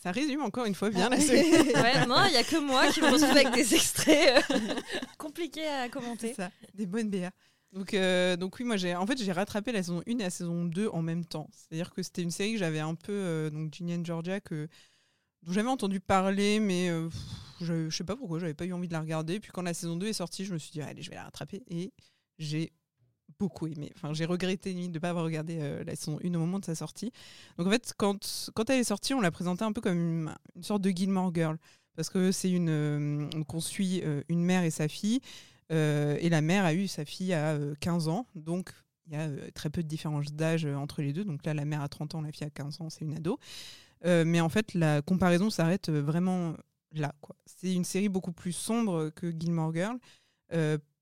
Speaker 2: Ça résume encore une fois bien la
Speaker 1: Ah.
Speaker 2: série.
Speaker 3: Ouais, non, il n'y a que moi qui me retrouve avec des extraits euh, compliqués à commenter.
Speaker 2: C'est ça, des bonnes BA. Donc, euh, donc oui, moi j'ai en fait j'ai rattrapé la saison 1 et la saison 2 en même temps. C'est-à-dire que c'était une série que j'avais un peu euh, donc Ginny and Georgia que dont j'avais entendu parler mais euh, pff, je, je sais pas pourquoi, j'avais pas eu envie de la regarder. Puis quand la saison 2 est sortie, je me suis dit allez, je vais la rattraper et j'ai beaucoup aimé. Enfin, j'ai regretté de ne pas avoir regardé euh, la saison 1 au moment de sa sortie. Donc en fait, quand, quand elle est sortie, on l'a présentée un peu comme une, sorte de Gilmore Girl. Parce que c'est une. euh, qu'on suit euh, une mère et sa fille. et la mère a eu sa fille à euh, 15 ans. Donc il y a très peu de différence d'âge entre les deux. Donc là, la mère a 30 ans, la fille a 15 ans, c'est une ado. Mais en fait, la comparaison s'arrête vraiment là. C'est une série beaucoup plus sombre que Gilmore Girl.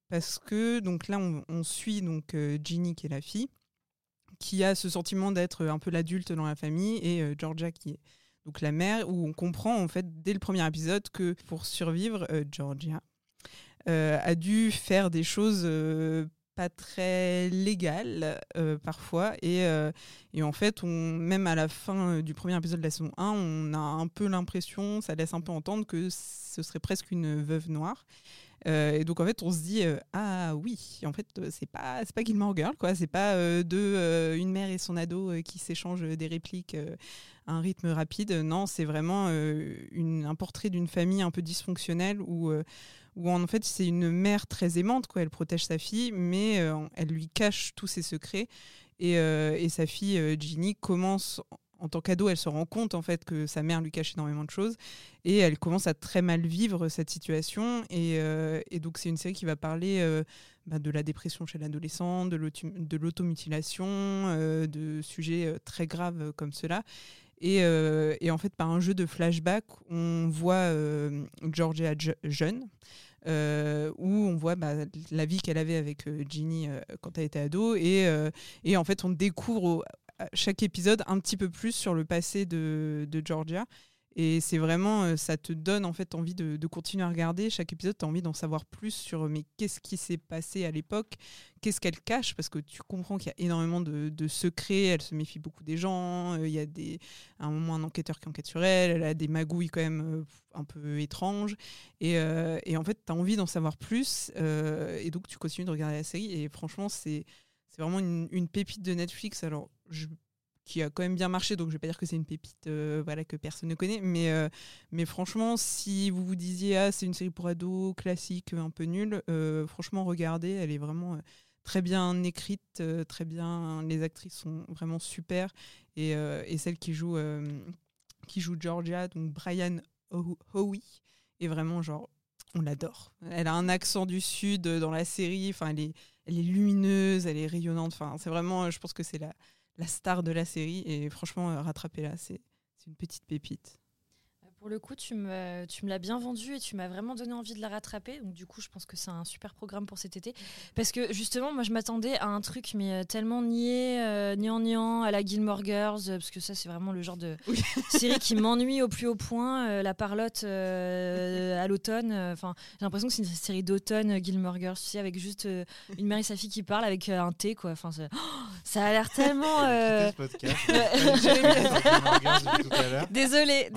Speaker 2: Parce que donc là, on, suit donc euh, Ginny, qui est la fille, qui a ce sentiment d'être un peu l'adulte dans la famille, et euh, Georgia, qui est donc la mère, où on comprend en fait dès le premier épisode que pour survivre, euh, Georgia euh, a dû faire des choses euh, pas très légales euh, parfois, et, euh, et en fait, on, même à la fin euh, du premier épisode de la saison 1, on a un peu l'impression, ça laisse un peu entendre que ce serait presque une veuve noire. Euh, et donc en fait on se dit euh, ah oui en fait euh, c'est pas c'est pas Gilmore Girl quoi. C'est pas deux une mère et son ado qui s'échangent des répliques à un rythme rapide. Non c'est vraiment une, un portrait d'une famille un peu dysfonctionnelle où où en fait c'est une mère très aimante quoi. Elle protège sa fille mais elle lui cache tous ses secrets. Et, et sa fille Ginny commence en tant qu'ado, elle se rend compte en fait que sa mère lui cache énormément de choses et elle commence à très mal vivre cette situation. Et, euh, donc c'est une série qui va parler euh, bah, de la dépression chez l'adolescent, de l'auto- de l'automutilation, euh, de sujets très graves comme cela. Et, en fait, par un jeu de flashback, on voit Georgia je- jeune. où on voit bah, la vie qu'elle avait avec Ginny quand elle était ado et, en fait on découvre chaque épisode un petit peu plus sur le passé de, Georgia. Et c'est vraiment, euh, ça te donne en fait envie de, continuer à regarder. Chaque épisode, tu as envie d'en savoir plus sur mais qu'est-ce qui s'est passé à l'époque, qu'est-ce qu'elle cache, parce que tu comprends qu'il y a énormément de, secrets, elle se méfie beaucoup des gens, euh, il y a des, à un moment un enquêteur qui enquête sur elle, elle a des magouilles quand même euh, un peu étranges. Et, en fait, tu as envie d'en savoir plus, et donc tu continues de regarder la série. Et franchement, c'est vraiment une, pépite de Netflix. Alors, qui a quand même bien marché, donc je vais pas dire que c'est une pépite euh, voilà, que personne ne connaît, mais, euh, mais franchement, si vous vous disiez ah c'est une série pour ados classique, un peu nulle, euh, franchement regardez, elle est vraiment très bien écrite, très bien, les actrices sont vraiment super, et, et celle qui joue, qui joue Georgia, donc Brian Ho- Howie, est vraiment genre on l'adore. Elle a un accent du sud dans la série. Enfin, elle est, elle est lumineuse, elle est rayonnante. Enfin, c'est vraiment, je pense que c'est la, la star de la série. Et franchement, rattraper là, c'est une petite pépite.
Speaker 3: Pour le coup, tu me, tu me l'as bien vendu et tu m'as vraiment donné envie de la rattraper. Donc, du coup, je pense que c'est un super programme pour cet été. Parce que justement, moi, je m'attendais à un truc, mais euh, tellement niais, euh, niant, à la Gilmore Girls, euh, parce que ça, c'est vraiment le genre de série qui m'ennuie au plus haut point. Euh, la parlotte à l'automne. Enfin, j'ai l'impression que c'est une série d'automne, Gilmore Girls, tu sais, avec juste une mère et sa fille qui parlent avec un thé, quoi. Enfin, ça a l'air tellement. désolé,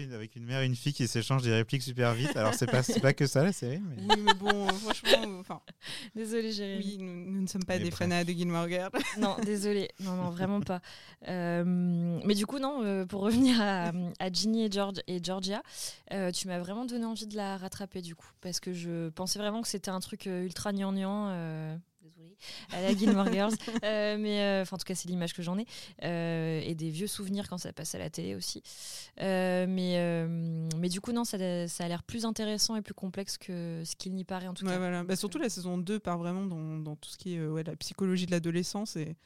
Speaker 3: désolé
Speaker 4: avec une mère et une fille qui s'échangent des répliques super vite. Alors, c'est pas, pas que ça la série. Mais...
Speaker 2: Oui, mais bon, franchement. Enfin...
Speaker 3: Désolée, Jérémy.
Speaker 2: Oui, nous, nous, ne sommes pas des fans de Gilmore Girls.
Speaker 3: Non, désolé. Non, non, vraiment pas. Euh, mais du coup, non, euh, pour revenir à, à, Ginny et, George, et Georgia, euh, tu m'as vraiment donné envie de la rattraper du coup. Parce que je pensais vraiment que c'était un truc ultra gnangnan à la Gilmore Girls. Euh, mais euh, en tout cas, c'est l'image que j'en ai. Euh, et des vieux souvenirs quand ça passe à la télé aussi. mais, mais du coup, non, ça, ça a l'air plus intéressant et plus complexe que ce qu'il n'y paraît en tout cas.
Speaker 2: Voilà. Bah, surtout la saison 2 part vraiment dans, dans tout ce qui est ouais, la psychologie de l'adolescence et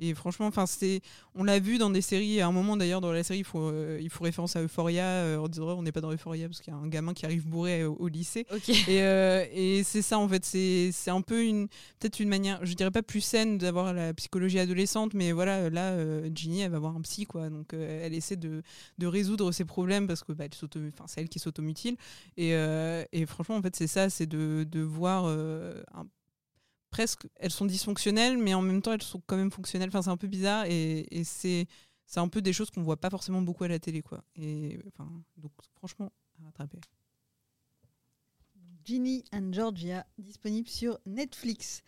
Speaker 2: et franchement, enfin, c'est, on l'a vu dans des séries. À un moment d'ailleurs, dans la série, il faut, euh, il faut référence à Euphoria. Euh, on dirait on n'est pas dans Euphoria parce qu'il y a un gamin qui arrive bourré au, lycée. Et, euh, et c'est ça en fait. C'est, c'est un peu une, peut-être une manière, je dirais pas plus saine d'avoir la psychologie adolescente, mais voilà, là, Ginny, elle va voir un psy, quoi. Donc, elle essaie de, de résoudre ses problèmes parce que bah, elle c'est elle qui s'automutile. Et, et franchement, en fait, c'est ça, c'est de, de voir un presque, elles sont dysfonctionnelles, mais en même temps, elles sont quand même fonctionnelles. Enfin, c'est un peu bizarre et, c'est, c'est un peu des choses qu'on voit pas forcément beaucoup à la télé, quoi. Et enfin, donc franchement, à rattraper.
Speaker 1: Ginny and Georgia, disponible sur Netflix.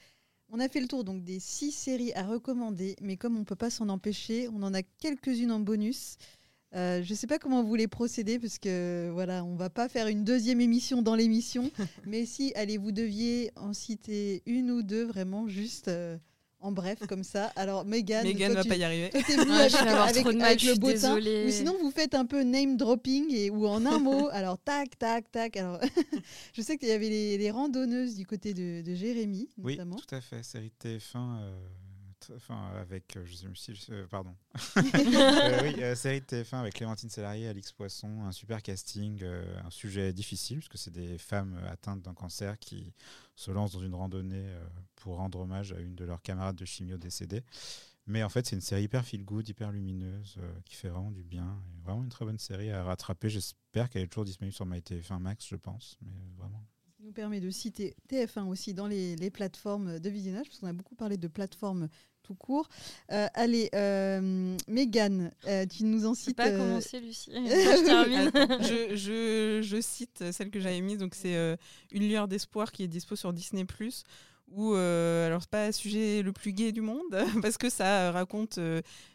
Speaker 1: On a fait le tour donc des six séries à recommander, mais comme on peut pas s'en empêcher, on en a quelques-unes en bonus. Euh, je ne sais pas comment vous voulez procéder parce que voilà, on va pas faire une deuxième émission dans l'émission, mais si allez vous deviez en citer une ou deux vraiment juste euh, en bref comme ça. Alors Megan,
Speaker 2: Megan va pas y arriver.
Speaker 1: Toi, avec, avec, le beau teint. Ou sinon vous faites un peu name dropping et ou en un mot. Alors tac tac tac. Alors je sais qu'il y avait les, randonneuses du côté de, de Jérémy notamment.
Speaker 4: Oui, tout à fait. Série TF1 enfin avec, euh, je sais si, euh, pardon, euh, oui, série de TF1 avec Clémentine Sélarié, Alix Poisson, un super casting, un sujet difficile parce que c'est des femmes atteintes d'un cancer qui se lancent dans une randonnée pour rendre hommage à une de leurs camarades de chimio décédée. Mais en fait, c'est une série hyper feel good, hyper lumineuse, qui fait vraiment du bien. vraiment une très bonne série à rattraper. J'espère qu'elle est toujours disponible sur MyTF1 Max, je pense. Mais vraiment
Speaker 1: nous permet de citer TF1 aussi dans les, les, plateformes de visionnage, parce qu'on a beaucoup parlé de plateformes court. Euh, allez, euh, Mégane, euh, tu nous en cites.
Speaker 3: pas commencer, Lucie.
Speaker 2: je, je, je, cite celle que j'avais mise, donc c'est Une lueur d'espoir qui est dispo sur Disney +. Où, alors c'est pas le sujet le plus gai du monde parce que ça raconte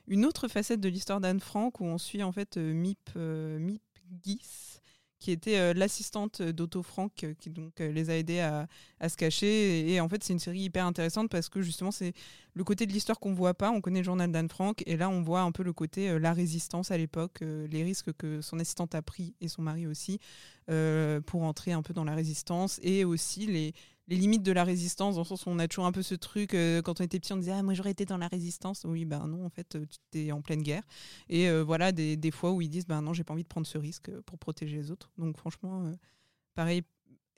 Speaker 2: une autre facette de l'histoire d'Anne Frank où on suit en fait Mip Mip Guis qui était euh, l'assistante d'Otto Frank, euh, qui donc euh, les a aidés à, se cacher. Et, en fait, c'est une série hyper intéressante parce que justement, c'est le côté de l'histoire qu'on voit pas. On connaît le journal d'Anne Frank, et là, on voit un peu le côté la résistance à l'époque, les risques que son assistante a pris et son mari aussi pour entrer un peu dans la résistance, et aussi les les limites de la résistance, dans le sens où on a toujours un peu ce truc, euh, quand on était petit, on disait Ah, moi j'aurais été dans la résistance. Oui, ben non, en fait, euh, tu étais en pleine guerre. Et euh, voilà, des, des, fois où ils disent Ben non, j'ai pas envie de prendre ce risque pour protéger les autres. Donc franchement, pareil,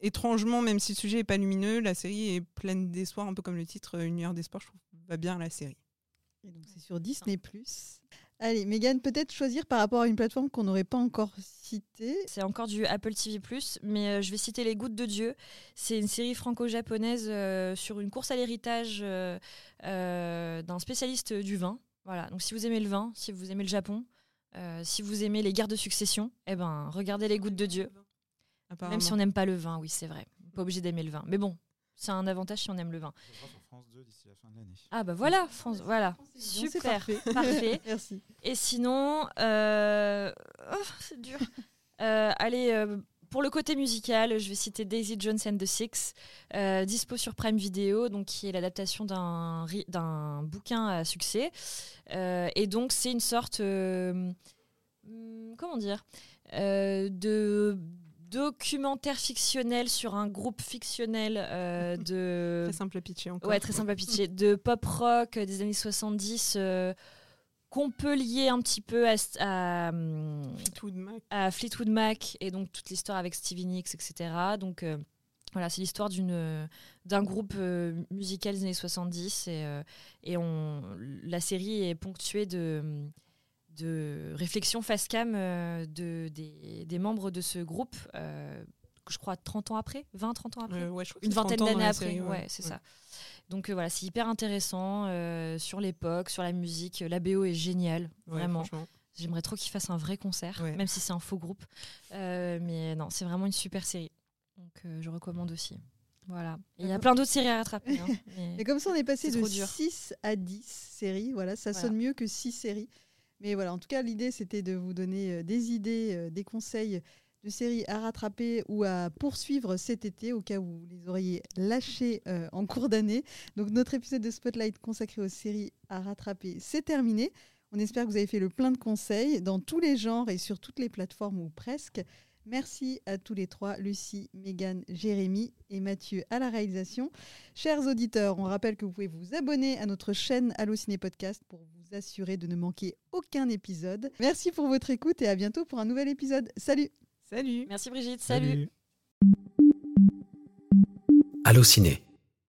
Speaker 2: étrangement, même si le sujet est pas lumineux, la série est pleine d'espoir, un peu comme le titre Une heure d'espoir, je trouve, va bien la série.
Speaker 1: Et donc c'est sur Disney. Allez, Megan, peut-être choisir par rapport à une plateforme qu'on n'aurait pas encore citée.
Speaker 3: C'est encore du Apple TV, mais euh, je vais citer Les Gouttes de Dieu. C'est une série franco-japonaise euh, sur une course à l'héritage euh, d'un spécialiste du vin. Voilà, donc si vous aimez le vin, si vous aimez le Japon, si vous aimez les guerres de succession, eh ben, regardez Les Gouttes de Dieu. Même si on n'aime pas le vin, oui, c'est vrai. Pas obligé d'aimer le vin. Mais bon, c'est un avantage si on aime le vin. Ah bah voilà, France, voilà, super, parfait.
Speaker 1: Merci.
Speaker 3: Et sinon, euh, oh, c'est dur. Euh, allez, euh, pour le côté musical, je vais citer Daisy Jones and the Six, dispo sur Prime Video, donc qui est l'adaptation d'un d'un bouquin à succès. et donc c'est une sorte, hmm, comment dire, de documentaire fictionnel sur un groupe fictionnel euh, de.
Speaker 2: très simple à pitcher encore.
Speaker 3: Ouais, très simple à pitcher. de pop rock des années 70 euh, qu'on peut lier un petit peu à, à,
Speaker 2: Fleetwood Mac.
Speaker 3: à Fleetwood Mac et donc toute l'histoire avec Stevie Nicks, etc. Donc. euh, voilà, c'est l'histoire d'une d'un groupe musical des années 70 et, et on, la série est ponctuée de, de réflexions face cam euh, de, des, des membres de ce groupe, euh, je crois 30 ans après, 20, 30 ans après,
Speaker 2: Euh, ouais,
Speaker 3: une
Speaker 2: c'est 30
Speaker 3: vingtaine d'années après,
Speaker 2: série,
Speaker 3: ouais,
Speaker 2: ouais.
Speaker 3: c'est
Speaker 2: Ouais.
Speaker 3: ça. Donc euh, voilà, c'est hyper intéressant euh, sur l'époque, sur la musique, la BO est géniale,
Speaker 2: Ouais,
Speaker 3: vraiment. J'aimerais trop qu'ils fassent un vrai concert,
Speaker 2: Ouais.
Speaker 3: même si c'est un faux groupe. Euh, mais non, c'est vraiment une super série. Donc je recommande aussi. Voilà. Il y a plein d'autres séries à rattraper. hein, mais
Speaker 1: Et comme ça, on est passé de
Speaker 3: trop dur.
Speaker 1: 6 à 10 séries. Voilà, ça
Speaker 3: Voilà.
Speaker 1: sonne mieux que 6 séries. Mais voilà, en tout cas, l'idée, c'était de vous donner euh, des idées, euh, des conseils de séries à rattraper ou à poursuivre cet été, au cas où vous les auriez lâchées euh, en cours d'année. Donc, notre épisode de Spotlight consacré aux séries à rattraper, c'est terminé. On espère que vous avez fait le plein de conseils dans tous les genres et sur toutes les plateformes ou presque. Merci à tous les trois, Lucie, Mégane, Jérémy et Mathieu à la réalisation. Chers auditeurs, on rappelle que vous pouvez vous abonner à notre chaîne Allociné Podcast pour vous assurer de ne manquer aucun épisode. Merci pour votre écoute et à bientôt pour un nouvel épisode. Salut
Speaker 2: Salut
Speaker 3: Merci Brigitte, salut.
Speaker 20: Allociné,